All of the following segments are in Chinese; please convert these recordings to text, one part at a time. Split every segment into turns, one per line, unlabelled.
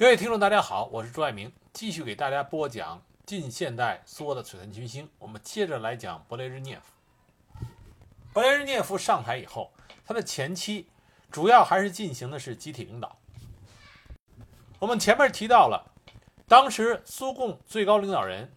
各位听众，大家好，我是朱爱明，继续给大家播讲近现代苏俄的璀璨群星。我们接着来讲勃列日涅夫。勃列日涅夫上台以后，他的前期主要还是进行的是集体领导。我们前面提到了，当时苏共最高领导人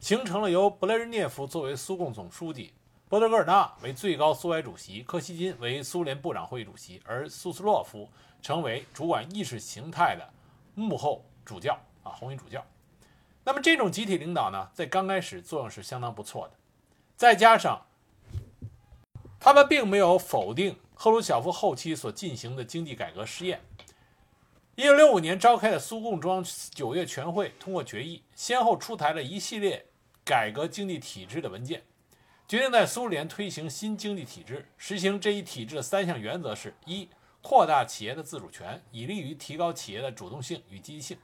形成了由勃列日涅夫作为苏共总书记，波德戈尔纳为最高苏维埃主席，柯西金为苏联部长会议主席，而苏斯洛夫成为主管意识形态的。幕后主教啊，红衣主教。那么这种集体领导呢，在刚开始作用是相当不错的。再加上他们并没有否定赫鲁晓夫后期所进行的经济改革试验。一九六五年召开的苏共中央九月全会通过决议，先后出台了一系列改革经济体制的文件，决定在苏联推行新经济体制。实行这一体制的三项原则是：一。扩大企业的自主权，以利于提高企业的主动性与积极性。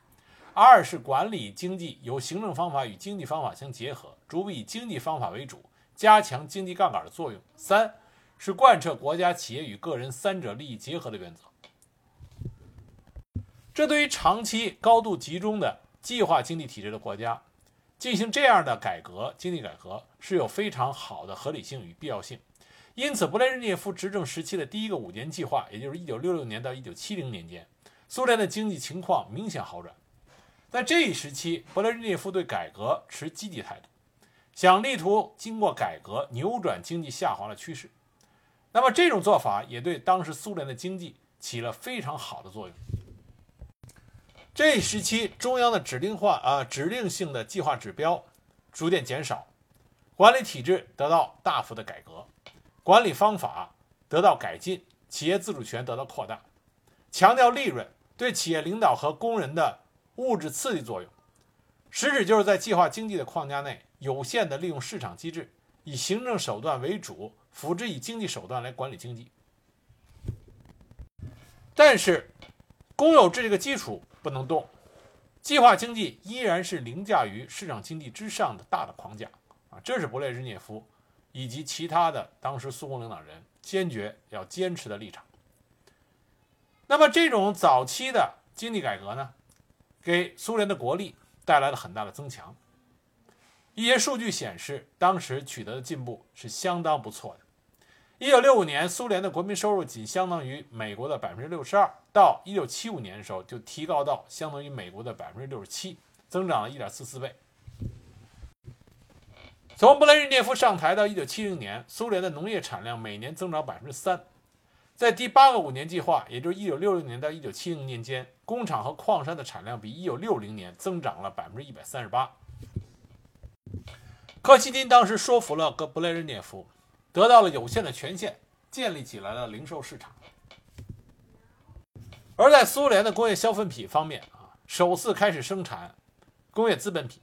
二是管理经济由行政方法与经济方法相结合，逐步以经济方法为主，加强经济杠杆的作用。三是贯彻国家、企业与个人三者利益结合的原则。这对于长期高度集中的计划经济体制的国家，进行这样的改革，经济改革是有非常好的合理性与必要性。因此，勃列日涅夫执政时期的第一个五年计划，也就是1966年到1970年间，苏联的经济情况明显好转。在这一时期，勃列日涅夫对改革持积极态度，想力图经过改革扭转经济下滑的趋势。那么，这种做法也对当时苏联的经济起了非常好的作用。这一时期，中央的指令化啊指令性的计划指标逐渐减少，管理体制得到大幅的改革。管理方法得到改进，企业自主权得到扩大，强调利润对企业领导和工人的物质刺激作用，实质就是在计划经济的框架内，有限的利用市场机制，以行政手段为主，辅之以经济手段来管理经济。但是，公有制这个基础不能动，计划经济依然是凌驾于市场经济之上的大的框架啊！这是勃列日涅夫。以及其他的当时苏共领导人坚决要坚持的立场。那么这种早期的经济改革呢，给苏联的国力带来了很大的增强。一些数据显示，当时取得的进步是相当不错的。一九六五年，苏联的国民收入仅相当于美国的百分之六十二，到一九七五年的时候就提高到相当于美国的百分之六十七，增长了一点四四倍。从布雷日涅夫上台到1970年，苏联的农业产量每年增长百分之三。在第八个五年计划，也就是1960年到1970年间，工厂和矿山的产量比1960年增长了百分之一百三十八。柯西金当时说服了格布雷日涅夫，得到了有限的权限，建立起来了零售市场。而在苏联的工业消费品方面啊，首次开始生产工业资本品。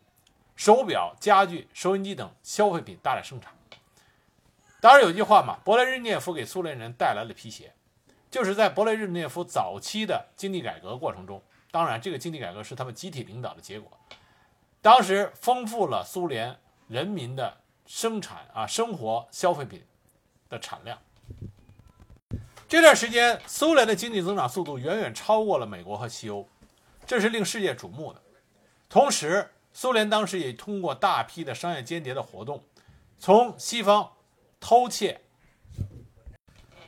手表、家具、收音机等消费品大量生产。当然有句话嘛，勃列日涅夫给苏联人带来了皮鞋，就是在勃列日涅夫早期的经济改革过程中，当然这个经济改革是他们集体领导的结果。当时丰富了苏联人民的生产啊生活消费品的产量。这段时间，苏联的经济增长速度远远超过了美国和西欧，这是令世界瞩目的。同时，苏联当时也通过大批的商业间谍的活动，从西方偷窃，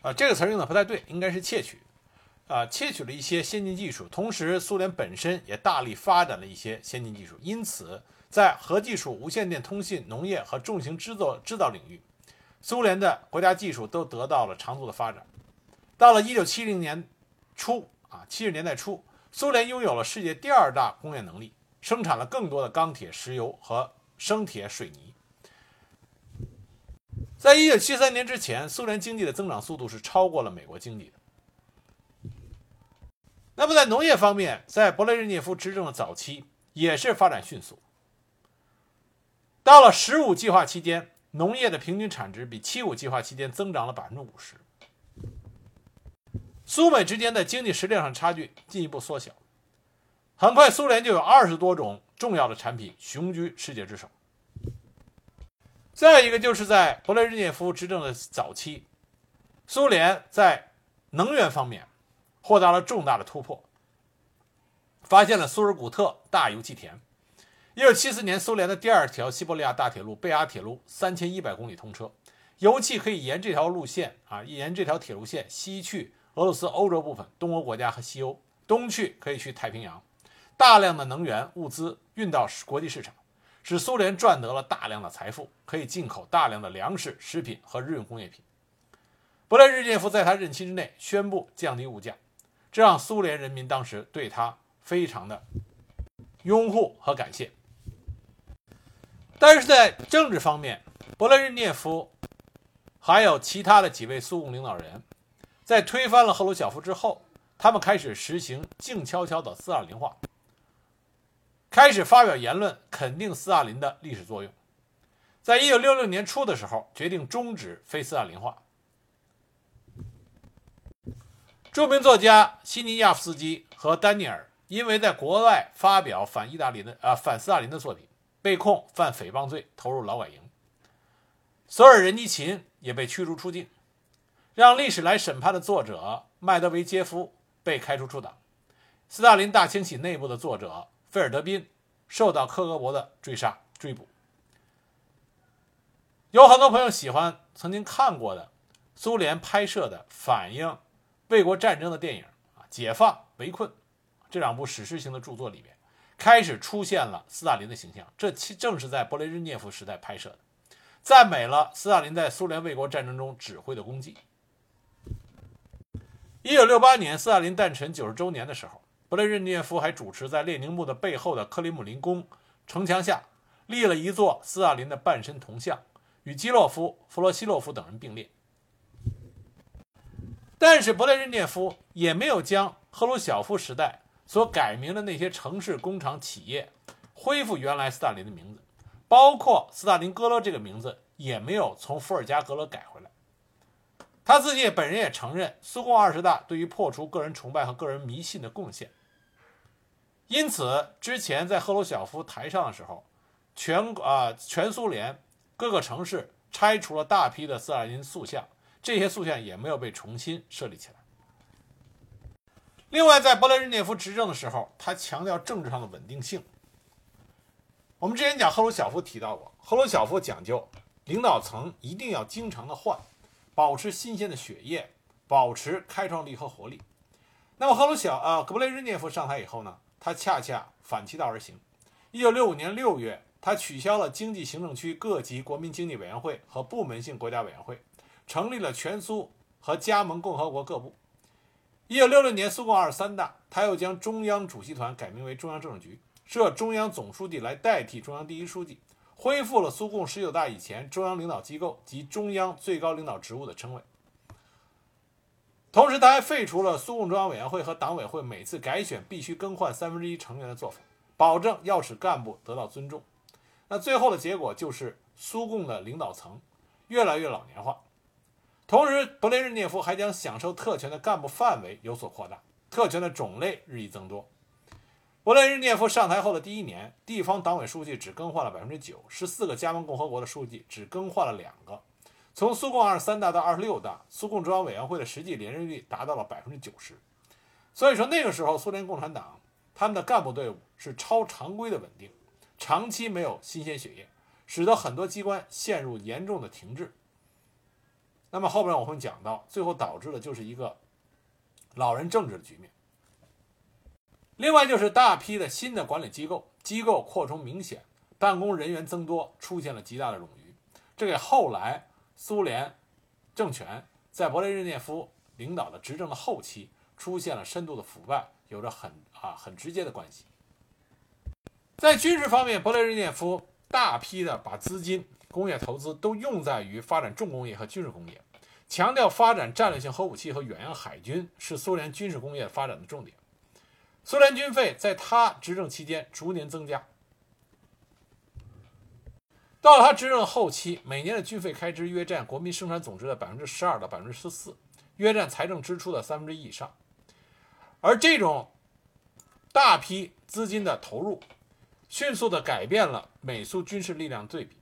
啊，这个词用的不太对，应该是窃取，啊，窃取了一些先进技术。同时，苏联本身也大力发展了一些先进技术，因此，在核技术、无线电通信、农业和重型制作制造领域，苏联的国家技术都得到了长足的发展。到了1970年初，啊，70年代初，苏联拥有了世界第二大工业能力。生产了更多的钢铁、石油和生铁、水泥。在一九七三年之前，苏联经济的增长速度是超过了美国经济的。那么在农业方面，在勃列日涅夫执政的早期也是发展迅速。到了十五计划期间，农业的平均产值比七五计划期间增长了百分之五十。苏美之间的经济实力上差距进一步缩小。很快，苏联就有二十多种重要的产品雄居世界之首。再一个，就是在勃列日涅夫执政的早期，苏联在能源方面获得了重大的突破，发现了苏尔古特大油气田。一九七四年，苏联的第二条西伯利亚大铁路贝亚铁路三千一百公里通车，油气可以沿这条路线啊，沿这条铁路线西去俄罗斯欧洲部分、东欧国家和西欧，东去可以去太平洋。大量的能源物资运到国际市场，使苏联赚得了大量的财富，可以进口大量的粮食、食品和日用工业品。勃列日涅夫在他任期之内宣布降低物价，这让苏联人民当时对他非常的拥护和感谢。但是在政治方面，勃列日涅夫还有其他的几位苏共领导人，在推翻了赫鲁晓夫之后，他们开始实行静悄悄的四二零化，开始发表言论肯定斯大林的历史作用。在一九六六年初的时候，决定终止非斯大林化。著名作家西尼亚夫斯基和丹尼尔因为在国外发表反意大利的啊反斯大林的作品。被控犯诽谤罪，投入劳改营。索尔仁尼琴也被驱逐出境，让历史来审判的作者麦德维杰夫被开除出党。斯大林大清洗内部的作者费尔德宾受到克格勃的追杀追捕。有很多朋友喜欢曾经看过的苏联拍摄的反映卫国战争的电影啊，《解放》《围困》这两部史诗型的著作里面。开始出现了斯大林的形象，这其正是在勃列日涅夫时代拍摄的，赞美了斯大林在苏联卫国战争中指挥的功绩。一九六八年，斯大林诞辰九十周年的时候，勃列日涅夫还主持在列宁墓的背后的克里姆林宫城墙下立了一座斯大林的半身铜像，与基洛夫、弗罗西洛夫等人并列。但是，勃列日涅夫也没有将赫鲁晓夫时代。所改名的那些城市、工厂、企业，恢复原来斯大林的名字，包括斯大林格勒这个名字也没有从伏尔加格勒改回来。他自己本人也承认苏共二十大对于破除个人崇拜和个人迷信的贡献。因此，之前在赫鲁晓夫台上的时候，全啊全苏联各个城市拆除了大批的斯大林塑像，这些塑像也没有被重新设立起来。另外，在勃列日涅夫执政的时候，他强调政治上的稳定性。我们之前讲赫鲁晓夫提到过，赫鲁晓夫讲究领导层一定要经常的换，保持新鲜的血液，保持开创力和活力。那么赫鲁晓呃勃列日涅夫上台以后呢，他恰恰反其道而行。一九六五年六月，他取消了经济行政区各级国民经济委员会和部门性国家委员会，成立了全苏和加盟共和国各部。一九六六年，苏共二十三大，他又将中央主席团改名为中央政治局，设中央总书记来代替中央第一书记，恢复了苏共十九大以前中央领导机构及中央最高领导职务的称谓。同时，他还废除了苏共中央委员会和党委会每次改选必须更换三分之一成员的做法，保证要使干部得到尊重。那最后的结果就是苏共的领导层越来越老年化。同时，勃列日涅夫还将享受特权的干部范围有所扩大，特权的种类日益增多。勃列日涅夫上台后的第一年，地方党委书记只更换了百分之九，十四个加盟共和国的书记只更换了两个。从苏共二十三大到二十六大，苏共中央委员会的实际连任率达到了百分之九十。所以说，那个时候苏联共产党他们的干部队伍是超常规的稳定，长期没有新鲜血液，使得很多机关陷入严重的停滞。那么后边我会讲到，最后导致的就是一个老人政治的局面。另外就是大批的新的管理机构，机构扩充明显，办公人员增多，出现了极大的冗余，这给后来苏联政权在勃列日涅夫领导的执政的后期出现了深度的腐败，有着很啊很直接的关系。在军事方面，勃列日涅夫大批的把资金。工业投资都用在于发展重工业和军事工业，强调发展战略性核武器和远洋海军是苏联军事工业发展的重点。苏联军费在他执政期间逐年增加，到了他执政后期，每年的军费开支约占国民生产总值的百分之十二到百分之十四，约占财政支出的三分之一以上。而这种大批资金的投入，迅速地改变了美苏军事力量对比。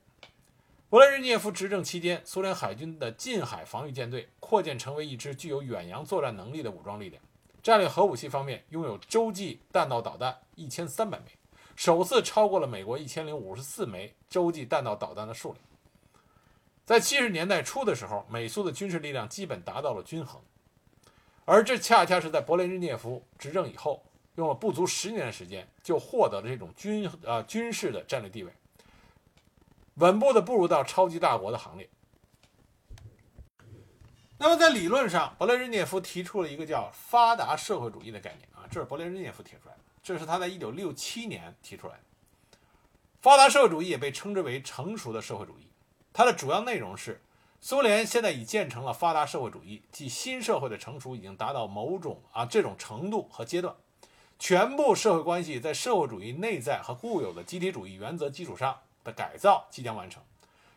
勃列日涅夫执政期间，苏联海军的近海防御舰队扩建成为一支具有远洋作战能力的武装力量，战略核武器方面拥有洲际弹道导弹一千三百枚，首次超过了美国一千零五十四枚洲际弹道导弹的数量。在七十年代初的时候，美苏的军事力量基本达到了均衡，而这恰恰是在勃列日涅夫执政以后，用了不足十年的时间，就获得了这种军呃军事的战略地位，稳步的步入到超级大国的行列。那么在理论上，勃列日涅夫提出了一个叫发达社会主义的概念啊，这是勃列日涅夫提出来的，这是他在一九六七年提出来的。发达社会主义也被称之为成熟的社会主义，它的主要内容是，苏联现在已建成了发达社会主义，即新社会的成熟已经达到某种啊这种程度和阶段，全部社会关系在社会主义内在和固有的集体主义原则基础上的改造即将完成，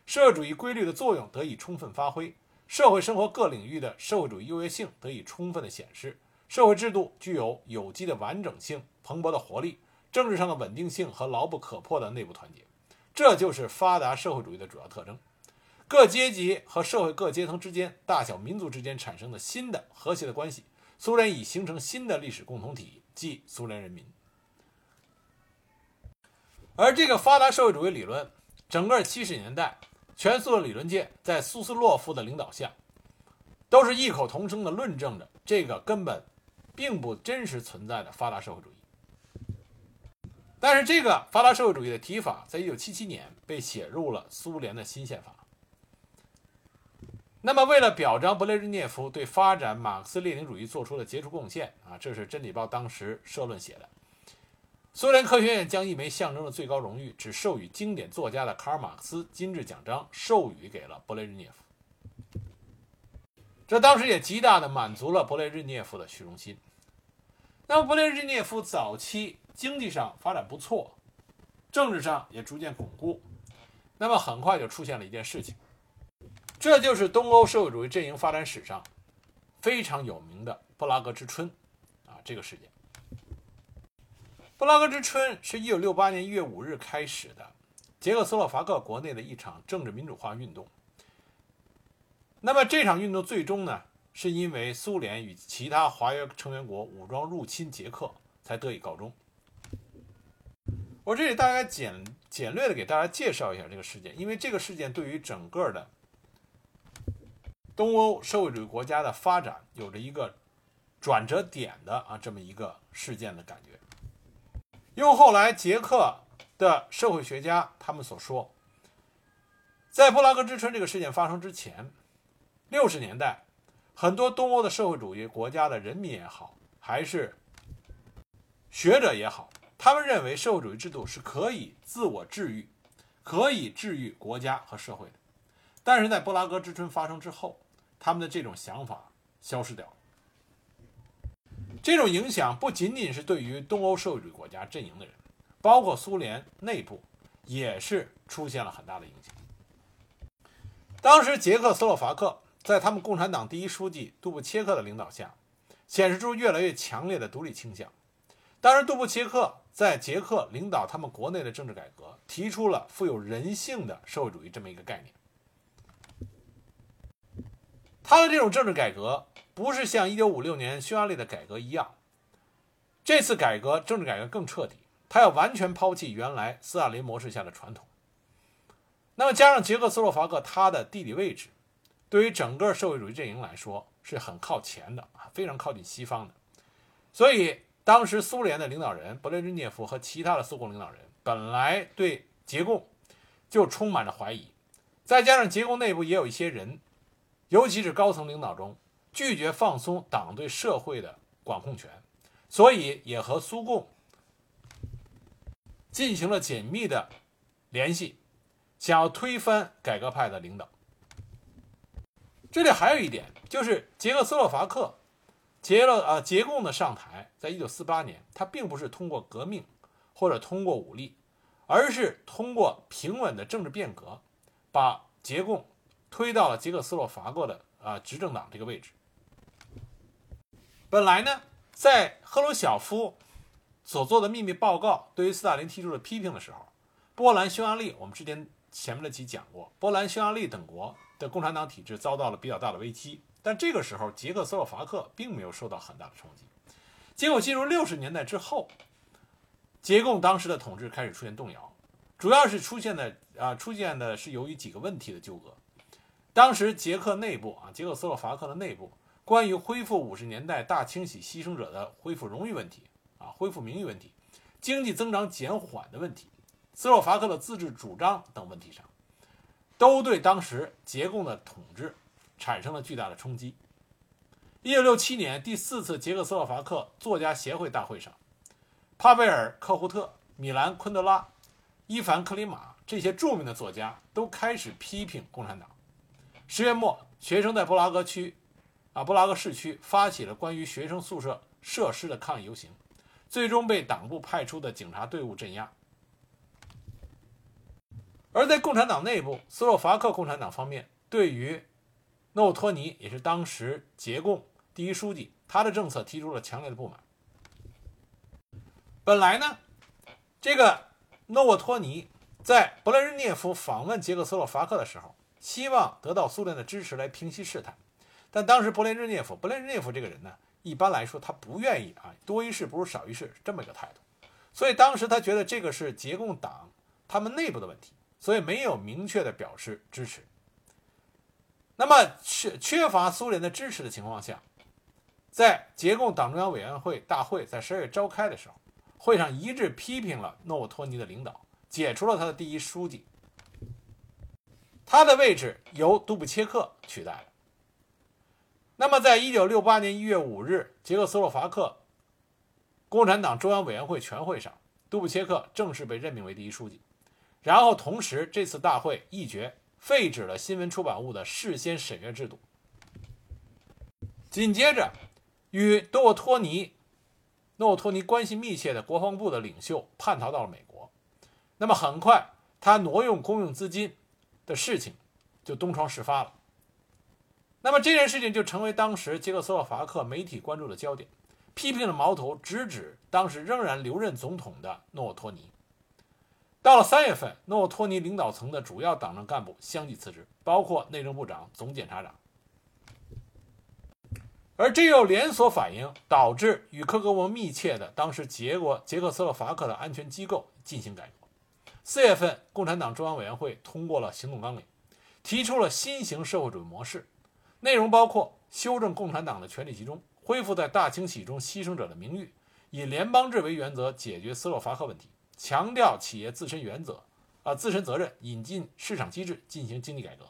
社会主义规律的作用得以充分发挥。社会生活各领域的社会主义优越性得以充分的显示，社会制度具有有机的完整性、蓬勃的活力、政治上的稳定性和牢不可破的内部团结，这就是发达社会主义的主要特征。各阶级和社会各阶层之间、大小民族之间产生的新的和谐的关系，苏联已形成新的历史共同体，即苏联人民。而这个发达社会主义理论，整个七十年代。全苏的理论界在苏斯洛夫的领导下，都是异口同声地论证着这个根本并不真实存在的发达社会主义。但是，这个发达社会主义的提法，在一九七七年被写入了苏联的新宪法。那么，为了表彰勃列日涅夫对发展马克思列宁主义做出的杰出贡献啊，这是《真理报》当时社论写的。苏联科学院将一枚象征着最高荣誉、只授予经典作家的卡尔·马克思金质奖章授予给了勃列日涅夫。这当时也极大的满足了勃列日涅夫的虚荣心。那么，勃列日涅夫早期经济上发展不错，政治上也逐渐巩固。那么，很快就出现了一件事情，这就是东欧社会主义阵营发展史上非常有名的布拉格之春啊，这个事件。布拉格之春是一九六八年一月五日开始的捷克斯洛伐克国内的一场政治民主化运动。那么这场运动最终呢，是因为苏联与其他华约成员国武装入侵捷克才得以告终。我这里大概简简略的给大家介绍一下这个事件，因为这个事件对于整个的东欧社会主义国家的发展有着一个转折点的啊这么一个事件的感觉。用后来捷克的社会学家他们所说，在布拉格之春这个事件发生之前，六十年代，很多东欧的社会主义国家的人民也好，还是学者也好，他们认为社会主义制度是可以自我治愈，可以治愈国家和社会的。但是在布拉格之春发生之后，他们的这种想法消失掉了。这种影响不仅仅是对于东欧社会主义国家阵营的人，包括苏联内部也是出现了很大的影响。当时捷克斯洛伐克在他们共产党第一书记杜布切克的领导下，显示出越来越强烈的独立倾向。当时杜布切克在捷克领导他们国内的政治改革，提出了富有人性的社会主义这么一个概念。他的这种政治改革。不是像1956年匈牙利的改革一样，这次改革政治改革更彻底，他要完全抛弃原来斯大林模式下的传统。那么加上捷克斯洛伐克它的地理位置，对于整个社会主义阵营来说是很靠前的啊，非常靠近西方的。所以当时苏联的领导人勃列日涅夫和其他的苏共领导人本来对捷共就充满着怀疑，再加上捷共内部也有一些人，尤其是高层领导中。拒绝放松党对社会的管控权，所以也和苏共进行了紧密的联系，想要推翻改革派的领导。这里还有一点，就是捷克斯洛伐克捷了啊捷共的上台，在一九四八年，他并不是通过革命或者通过武力，而是通过平稳的政治变革，把捷共推到了捷克斯洛伐克的啊执政党这个位置。本来呢，在赫鲁晓夫所做的秘密报告对于斯大林提出了批评的时候，波兰、匈牙利，我们之前前面的集讲过，波兰、匈牙利等国的共产党体制遭到了比较大的危机。但这个时候，捷克斯洛伐克并没有受到很大的冲击。结果进入六十年代之后，捷共当时的统治开始出现动摇，主要是出现的啊，出现的是由于几个问题的纠葛。当时捷克内部啊，捷克斯洛伐克的内部，关于恢复五十年代大清洗牺牲者的恢复荣誉问题啊，恢复名誉问题，经济增长减缓的问题，斯洛伐克的自治主张等问题上，都对当时捷共的统治产生了巨大的冲击。一九六七年第四次捷克斯洛伐克作家协会大会上，帕贝尔·科胡特、米兰·昆德拉、伊凡·克里马这些著名的作家都开始批评共产党。十月末，学生在布拉格区，啊，布拉格市区发起了关于学生宿舍设施的抗议游行，最终被党部派出的警察队伍镇压。而在共产党内部，斯洛伐克共产党方面对于诺沃托尼，也是当时捷共第一书记，他的政策提出了强烈的不满。本来呢，这个诺沃托尼在勃列日涅夫访问捷克斯洛伐克的时候。希望得到苏联的支持来平息事态，但当时勃列日涅夫，勃列日涅夫这个人呢，一般来说他不愿意啊，多一事不如少一事这么一个态度，所以当时他觉得这个是捷共党他们内部的问题，所以没有明确的表示支持。那么缺缺乏苏联的支持的情况下，在捷共党中央委员会大会在十二月召开的时候，会上一致批评了诺沃托尼的领导，解除了他的第一书记。他的位置由杜布切克取代了。那么，在一九六八年一月五日，捷克斯洛伐克共产党中央委员会全会上，杜布切克正式被任命为第一书记。然后，同时这次大会议决废止了新闻出版物的事先审阅制度。紧接着，与诺沃托尼、诺托尼关系密切的国防部的领袖叛逃到了美国。那么，很快他挪用公用资金。的事情就东窗事发了。那么这件事情就成为当时捷克斯洛伐克媒体关注的焦点，批评的矛头直指当时仍然留任总统的诺托尼。到了三月份，诺沃托尼领导层的主要党政干部相继辞职，包括内政部长、总检察长。而这又连锁反应，导致与科格沃密切的当时捷国捷克斯洛伐克的安全机构进行改革。四月份，共产党中央委员会通过了行动纲领，提出了新型社会主义模式，内容包括修正共产党的权力集中，恢复在大清洗中牺牲者的名誉，以联邦制为原则解决斯洛伐克问题，强调企业自身原则，啊自身责任，引进市场机制进行经济改革，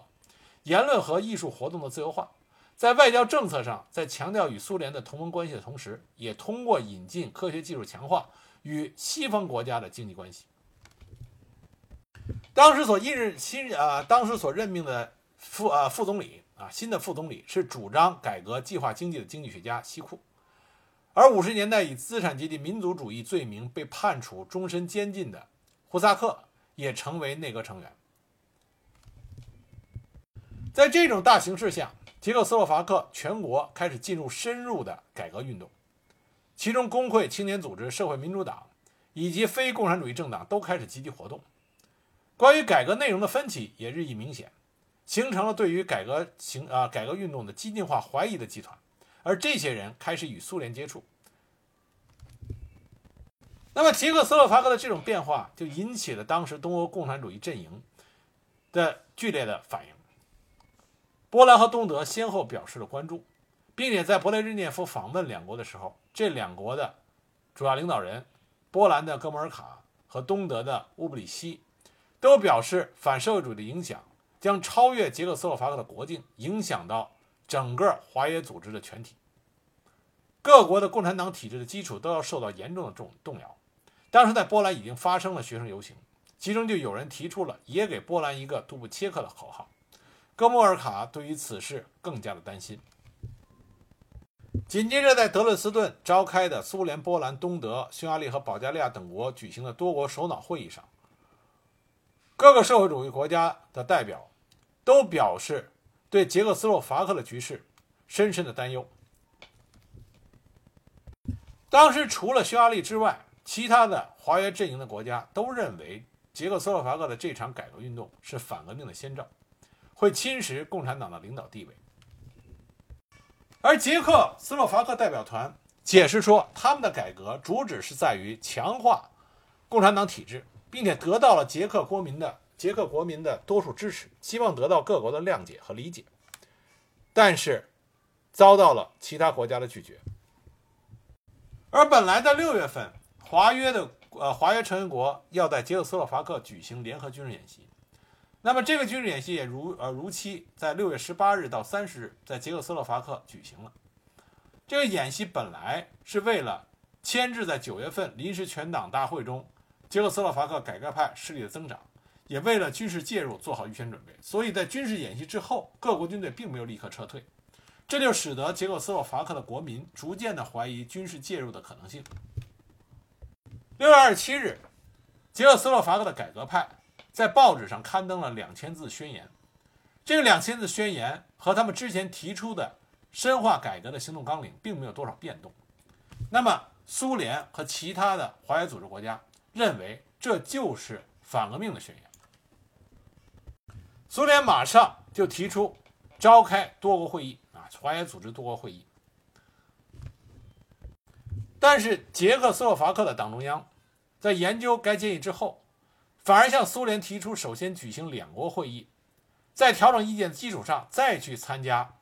言论和艺术活动的自由化，在外交政策上，在强调与苏联的同盟关系的同时，也通过引进科学技术，强化与西方国家的经济关系。当时所任任新啊，当时所任命的副啊副总理啊，新的副总理是主张改革计划经济的经济学家西库，而五十年代以资产阶级民族主义罪名被判处终身监禁的胡萨克也成为内阁成员。在这种大形势下，捷克斯洛伐克全国开始进入深入的改革运动，其中工会、青年组织、社会民主党以及非共产主义政党都开始积极活动。关于改革内容的分歧也日益明显，形成了对于改革行啊改革运动的激进化怀疑的集团，而这些人开始与苏联接触。那么捷克斯洛伐克的这种变化就引起了当时东欧共产主义阵营的剧烈的反应。波兰和东德先后表示了关注，并且在勃列日涅夫访问两国的时候，这两国的主要领导人，波兰的哥穆尔卡和东德的乌布里希。都表示反社会主义的影响将超越捷克斯洛伐克的国境，影响到整个华约组织的全体。各国的共产党体制的基础都要受到严重的重动摇。当时在波兰已经发生了学生游行，其中就有人提出了“也给波兰一个杜布切克”的口号。哥莫尔卡对于此事更加的担心。紧接着，在德累斯顿召开的苏联、波兰、东德、匈牙利和保加利亚等国举行的多国首脑会议上。各个社会主义国家的代表都表示对捷克斯洛伐克的局势深深的担忧。当时除了匈牙利之外，其他的华约阵营的国家都认为捷克斯洛伐克的这场改革运动是反革命的先兆，会侵蚀共产党的领导地位。而捷克斯洛伐克代表团解释说，他们的改革主旨是在于强化共产党体制，并且得到了捷克国民的捷克国民的多数支持，希望得到各国的谅解和理解，但是遭到了其他国家的拒绝。而本来在六月份，华约的呃华约成员国要在捷克斯洛伐克举行联合军事演习，那么这个军事演习也如呃如期在六月十八日到三十日在捷克斯洛伐克举行了。这个演习本来是为了牵制在九月份临时全党大会中捷克斯洛伐克改革派势力的增长，也为了军事介入做好预先准备。所以在军事演习之后，各国军队并没有立刻撤退，这就使得捷克斯洛伐克的国民逐渐的怀疑军事介入的可能性。六月二十七日，捷克斯洛伐克的改革派在报纸上刊登了两千字宣言，这个两千字宣言和他们之前提出的。深化改革的行动纲领并没有多少变动，那么苏联和其他的华约组织国家认为这就是反革命的宣言。苏联马上就提出召开多国会议啊，华约组织多国会议。但是捷克斯洛伐克的党中央在研究该建议之后，反而向苏联提出首先举行两国会议，在调整意见的基础上再去参加。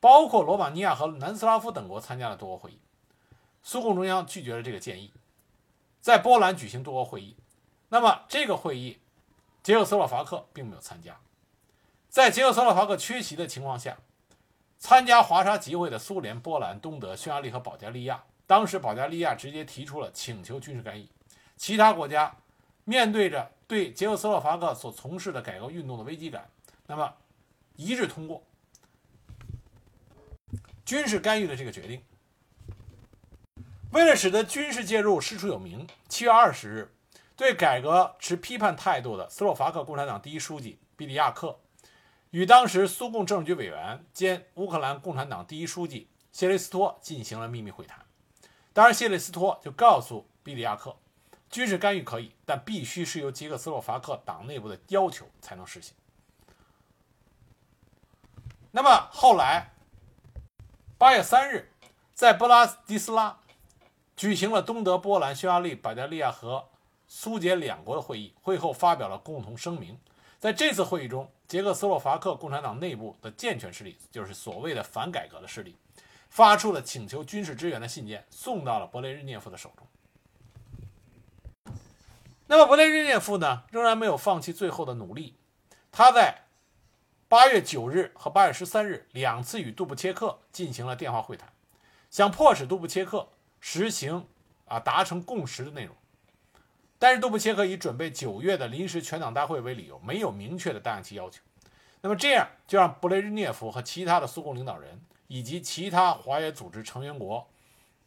包括罗马尼亚和南斯拉夫等国参加了多国会议，苏共中央拒绝了这个建议，在波兰举行多国会议。那么这个会议，捷克斯洛伐克并没有参加。在捷克斯洛伐克缺席的情况下，参加华沙集会的苏联、波兰、东德、匈牙利和保加利亚，当时保加利亚直接提出了请求军事干预。其他国家面对着对捷克斯洛伐克所从事的改革运动的危机感，那么一致通过。军事干预的这个决定，为了使得军事介入师出有名，七月二十日，对改革持批判态度的斯洛伐克共产党第一书记比利亚克，与当时苏共政治局委员兼乌克兰共产党第一书记谢雷斯托进行了秘密会谈。当然，谢雷斯托就告诉比利亚克，军事干预可以，但必须是由捷克斯洛伐克党内部的要求才能实行。那么后来。八月三日，在布拉迪斯拉举行了东德、波兰、匈牙利、保加利亚和苏捷两国的会议。会后发表了共同声明。在这次会议中，捷克斯洛伐克共产党内部的健全势力，就是所谓的反改革的势力，发出了请求军事支援的信件，送到了勃列日涅夫的手中。那么，勃列日涅夫呢，仍然没有放弃最后的努力。他在。八月九日和八月十三日两次与杜布切克进行了电话会谈，想迫使杜布切克实行啊达成共识的内容，但是杜布切克以准备九月的临时全党大会为理由，没有明确的答应其要求。那么这样就让布雷日涅夫和其他的苏共领导人以及其他华约组织成员国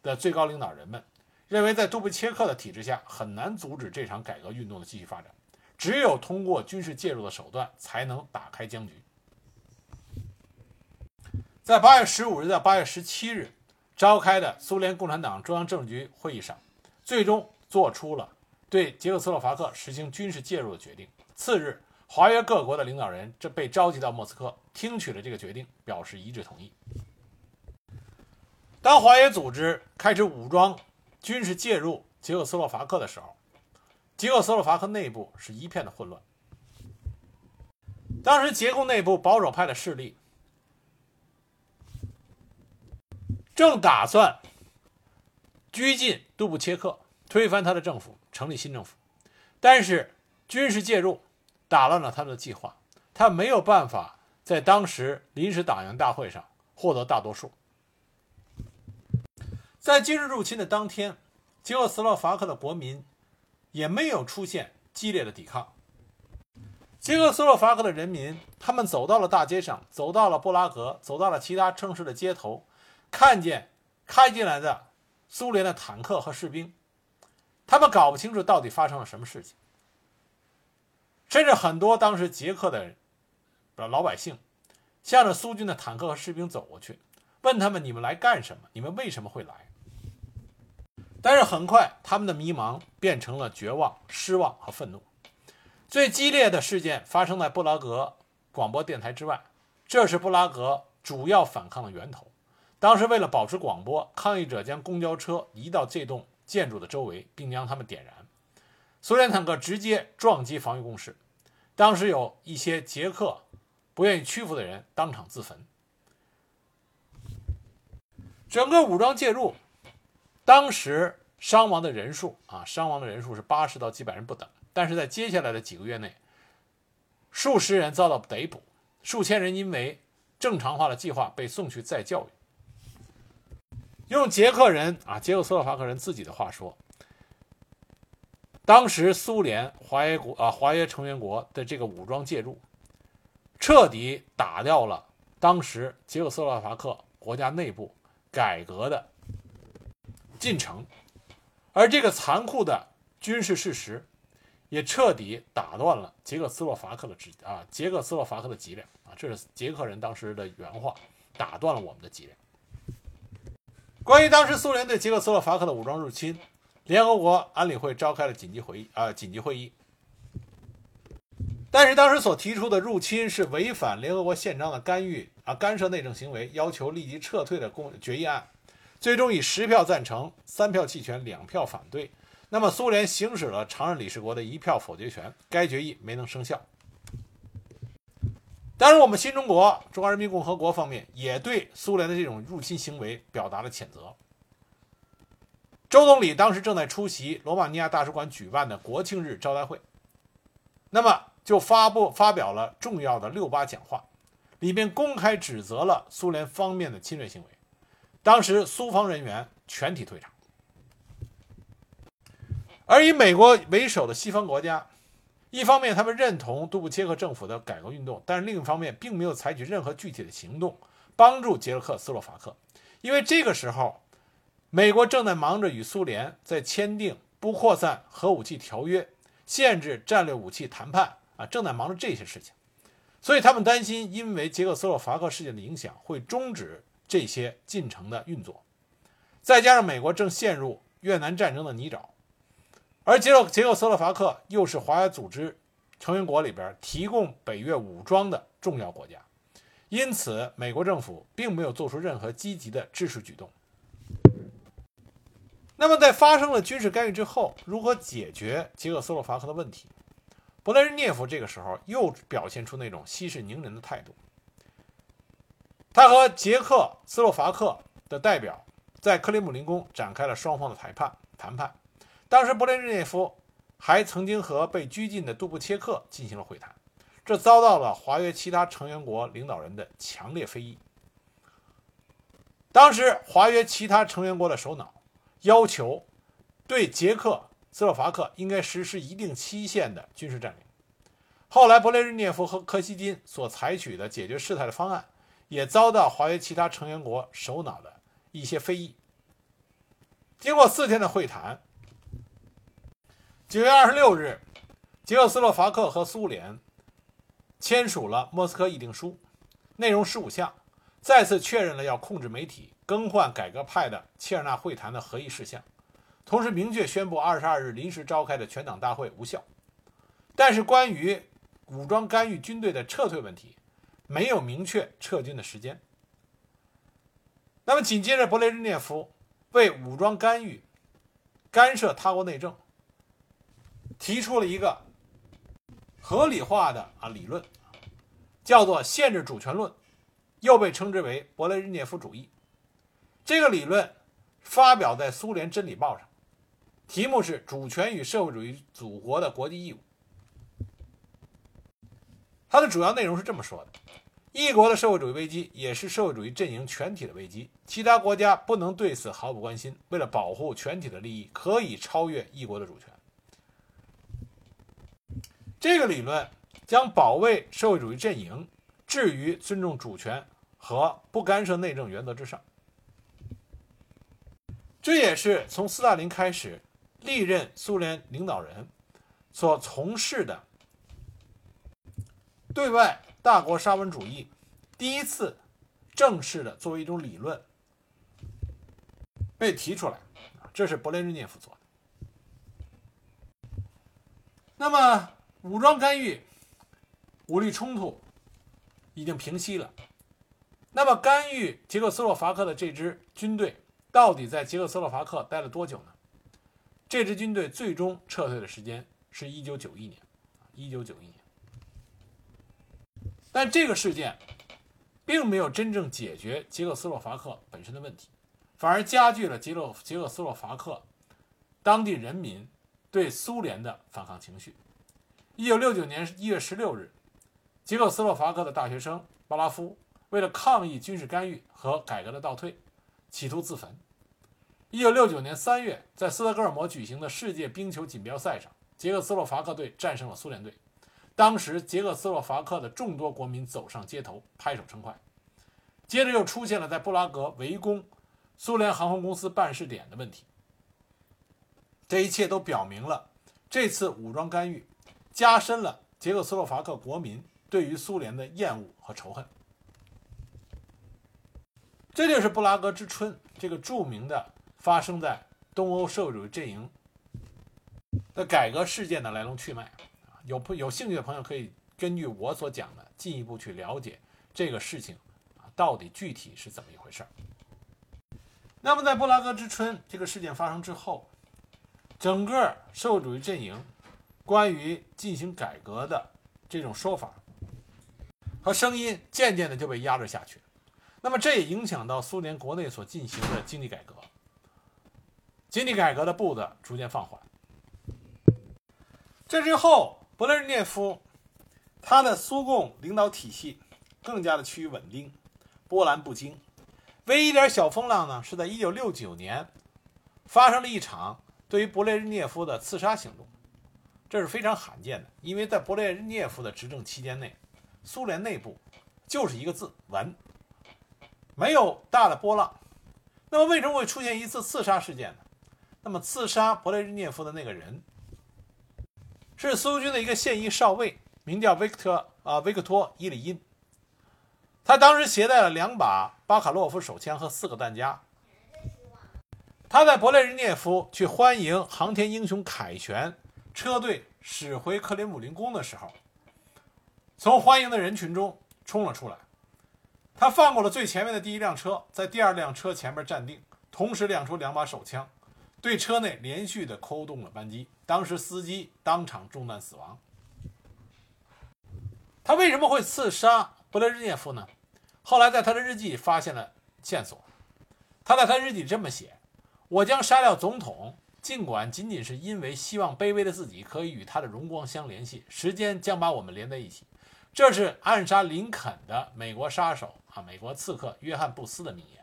的最高领导人们认为，在杜布切克的体制下很难阻止这场改革运动的继续发展，只有通过军事介入的手段才能打开僵局。在八月十五日到八月十七日召开的苏联共产党中央政治局会议上，最终做出了对捷克斯洛伐克实行军事介入的决定。次日，华约各国的领导人这被召集到莫斯科，听取了这个决定，表示一致同意。当华约组织开始武装军事介入捷克斯洛伐克的时候，捷克斯洛伐克内部是一片的混乱。当时捷共内部保守派的势力。正打算拘禁杜布切克，推翻他的政府，成立新政府，但是军事介入打乱了他的计划，他没有办法在当时临时党员大会上获得大多数。在军事入侵的当天，捷克斯洛伐克的国民也没有出现激烈的抵抗。捷克斯洛伐克的人民，他们走到了大街上，走到了布拉格，走到了其他城市的街头。看见开进来的苏联的坦克和士兵，他们搞不清楚到底发生了什么事情。甚至很多当时捷克的老百姓，向着苏军的坦克和士兵走过去，问他们：“你们来干什么？你们为什么会来？”但是很快，他们的迷茫变成了绝望、失望和愤怒。最激烈的事件发生在布拉格广播电台之外，这是布拉格主要反抗的源头。当时为了保持广播，抗议者将公交车移到这栋建筑的周围，并将它们点燃。苏联坦克直接撞击防御工事，当时有一些捷克不愿意屈服的人当场自焚。整个武装介入，当时伤亡的人数啊，伤亡的人数是八十到几百人不等。但是在接下来的几个月内，数十人遭到逮捕，数千人因为正常化的计划被送去再教育。用捷克人啊，捷克斯洛伐克人自己的话说，当时苏联华约国啊，华约成员国的这个武装介入，彻底打掉了当时捷克斯洛伐克国家内部。改革的进程，而这个残酷的军事事实，也彻底打断了捷克斯洛伐克的啊，捷克斯洛伐克的脊梁啊，这是捷克人当时的原话，打断了我们的脊梁。关于当时苏联对捷克斯洛伐克的武装入侵，联合国安理会召开了紧急会议啊，紧急会议。但是当时所提出的入侵是违反联合国宪章的干预啊干涉内政行为，要求立即撤退的公决议案，最终以十票赞成、三票弃权、两票反对，那么苏联行使了常任理事国的一票否决权，该决议没能生效。当然，我们新中国中华人民共和国方面也对苏联的这种入侵行为表达了谴责。周总理当时正在出席罗马尼亚大使馆举办的国庆日招待会，那么。就发布发表了重要的六八讲话，里面公开指责了苏联方面的侵略行为。当时苏方人员全体退场，而以美国为首的西方国家，一方面他们认同杜布切克政府的改革运动，但是另一方面并没有采取任何具体的行动帮助捷克斯洛伐克，因为这个时候，美国正在忙着与苏联在签订不扩散核武器条约、限制战略武器谈判。啊，正在忙着这些事情，所以他们担心，因为捷克斯洛伐克事件的影响，会终止这些进程的运作。再加上美国正陷入越南战争的泥沼，而捷克捷克斯洛伐克又是华约组织成员国里边提供北约武装的重要国家，因此美国政府并没有做出任何积极的支持举动。那么，在发生了军事干预之后，如何解决捷克斯洛伐克的问题？勃列日涅夫这个时候又表现出那种息事宁人的态度。他和捷克斯洛伐克的代表在克里姆林宫展开了双方的谈判。谈判，当时勃列日涅夫还曾经和被拘禁的杜布切克进行了会谈，这遭到了华约其他成员国领导人的强烈非议。当时华约其他成员国的首脑要求对捷克。斯洛伐克应该实施一定期限的军事占领。后来，勃列日涅夫和柯西金所采取的解决事态的方案，也遭到华约其他成员国首脑的一些非议。经过四天的会谈，九月二十六日，捷克斯洛伐克和苏联签署了莫斯科议定书，内容十五项，再次确认了要控制媒体、更换改革派的切尔纳会谈的合议事项。同时明确宣布二十二日临时召开的全党大会无效，但是关于武装干预军队的撤退问题，没有明确撤军的时间。那么紧接着，勃列日涅夫为武装干预、干涉他国内政提出了一个合理化的啊理论，叫做限制主权论，又被称之为勃列日涅夫主义。这个理论发表在苏联真理报上。题目是“主权与社会主义祖国的国际义务”。它的主要内容是这么说的：一国的社会主义危机也是社会主义阵营全体的危机，其他国家不能对此毫不关心。为了保护全体的利益，可以超越一国的主权。这个理论将保卫社会主义阵营置于尊重主权和不干涉内政原则之上。这也是从斯大林开始。历任苏联领导人所从事的对外大国沙文主义，第一次正式的作为一种理论被提出来，这是勃列日涅夫做的。那么，武装干预、武力冲突已经平息了，那么干预捷克斯洛伐克的这支军队到底在捷克斯洛伐克待了多久呢？这支军队最终撤退的时间是1991年，1991年。但这个事件并没有真正解决捷克斯洛伐克本身的问题，反而加剧了捷克捷克斯洛伐克当地人民对苏联的反抗情绪。1969年1月16日，捷克斯洛伐克的大学生巴拉夫。为了抗议军事干预和改革的倒退，企图自焚。一九六九年三月，在斯德哥尔摩举行的世界冰球锦标赛上，捷克斯洛伐克队战胜了苏联队。当时，捷克斯洛伐克的众多国民走上街头，拍手称快。接着又出现了在布拉格围攻苏联航空公司办事点的问题。这一切都表明了，这次武装干预加深了捷克斯洛伐克国民对于苏联的厌恶和仇恨。这就是布拉格之春这个著名的发生在东欧社会主义阵营的改革事件的来龙去脉。有朋有兴趣的朋友可以根据我所讲的进一步去了解这个事情啊，到底具体是怎么一回事儿。那么在布拉格之春这个事件发生之后，整个社会主义阵营关于进行改革的这种说法和声音渐渐的就被压制下去。那么这也影响到苏联国内所进行的经济改革，经济改革的步子逐渐放缓。这之后，勃列日涅夫他的苏共领导体系更加的趋于稳定，波澜不惊。唯一一点小风浪呢，是在1969年发生了一场对于勃列日涅夫的刺杀行动，这是非常罕见的，因为在勃列日涅夫的执政期间内，苏联内部就是一个字稳。没有大的波浪，那么为什么会出现一次刺杀事件呢？那么刺杀勃列日涅夫的那个人是苏军的一个现役少尉，名叫维克特啊维克托伊里因。他当时携带了两把巴卡洛夫手枪和四个弹夹。他在勃列日涅夫去欢迎航天英雄凯旋车队驶回克林姆林宫的时候，从欢迎的人群中冲了出来。他放过了最前面的第一辆车，在第二辆车前面站定，同时亮出两把手枪，对车内连续的扣动了扳机。当时司机当场中弹死亡。他为什么会刺杀布列日涅夫呢？后来在他的日记发现了线索。他在他日记里这么写：“我将杀掉总统，尽管仅仅是因为希望卑微的自己可以与他的荣光相联系，时间将把我们连在一起。”这是暗杀林肯的美国杀手啊，美国刺客约翰·布斯的名言。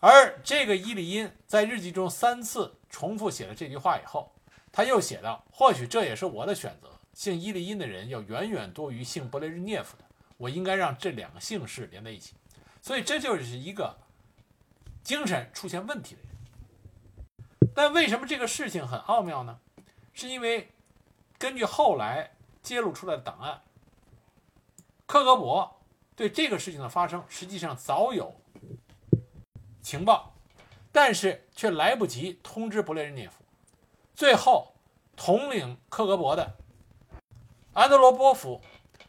而这个伊里因在日记中三次重复写了这句话以后，他又写道：“或许这也是我的选择。姓伊里因的人要远远多于姓布雷日涅夫的，我应该让这两个姓氏连在一起。”所以这就是一个精神出现问题的人。但为什么这个事情很奥妙呢？是因为根据后来揭露出来的档案。克格勃对这个事情的发生，实际上早有情报，但是却来不及通知勃列日涅夫。最后，统领克格勃的安德罗波夫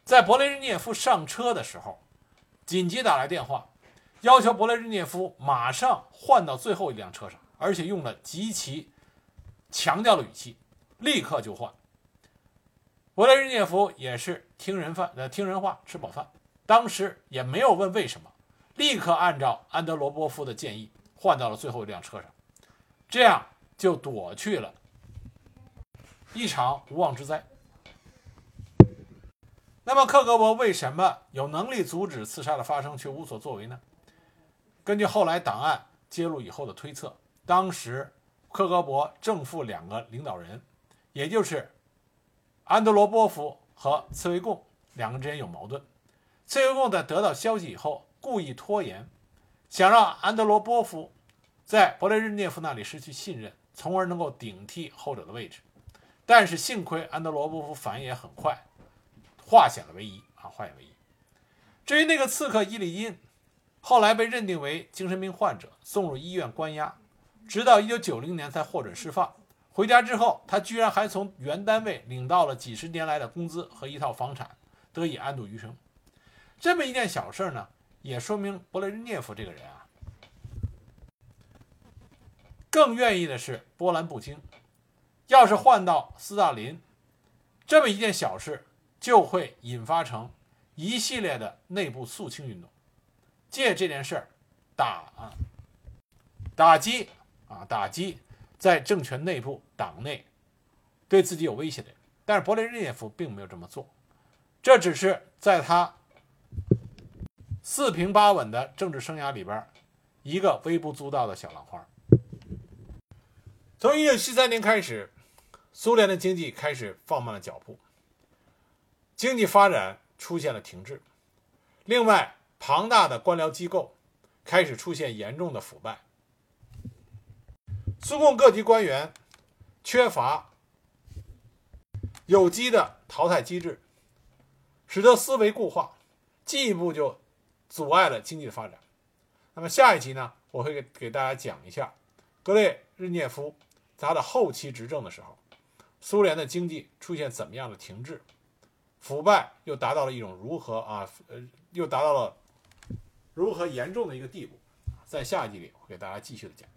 在勃列日涅夫上车的时候，紧急打来电话，要求勃列日涅夫马上换到最后一辆车上，而且用了极其强调的语气，立刻就换。勃列日涅夫也是听人饭，呃，听人话，吃饱饭。当时也没有问为什么，立刻按照安德罗波夫的建议换到了最后一辆车上，这样就躲去了一场无妄之灾。那么克格勃为什么有能力阻止刺杀的发生，却无所作为呢？根据后来档案揭露以后的推测，当时克格勃正副两个领导人，也就是。安德罗波夫和茨维贡两个之间有矛盾。茨维贡在得到消息以后，故意拖延，想让安德罗波夫在勃列日涅夫那里失去信任，从而能够顶替后者的位置。但是幸亏安德罗波夫反应也很快，化险为夷啊，化险为夷。至于那个刺客伊里因，后来被认定为精神病患者，送入医院关押，直到1990年才获准释放。回家之后，他居然还从原单位领到了几十年来的工资和一套房产，得以安度余生。这么一件小事呢，也说明勃列日涅夫这个人啊，更愿意的是波澜不惊。要是换到斯大林，这么一件小事就会引发成一系列的内部肃清运动，借这件事打打击啊打击在政权内部党内对自己有威胁的人。但是勃列日涅夫并没有这么做，这只是在他四平八稳的政治生涯里边一个微不足道的小浪花。从一九七三年开始。苏联的经济开始放慢了脚步，经济发展出现了停滞。另外，庞大的官僚机构开始出现严重的腐败。苏共各级官员缺乏有机的淘汰机制，使得思维固化，进一步就阻碍了经济的发展。那么下一集呢，我会给给大家讲一下格列日涅夫他的后期执政的时候。苏联的经济出现怎么样的停滞，腐败又达到了一种如何啊呃又达到了如何严重的一个地步，在下一集里我给大家继续的讲。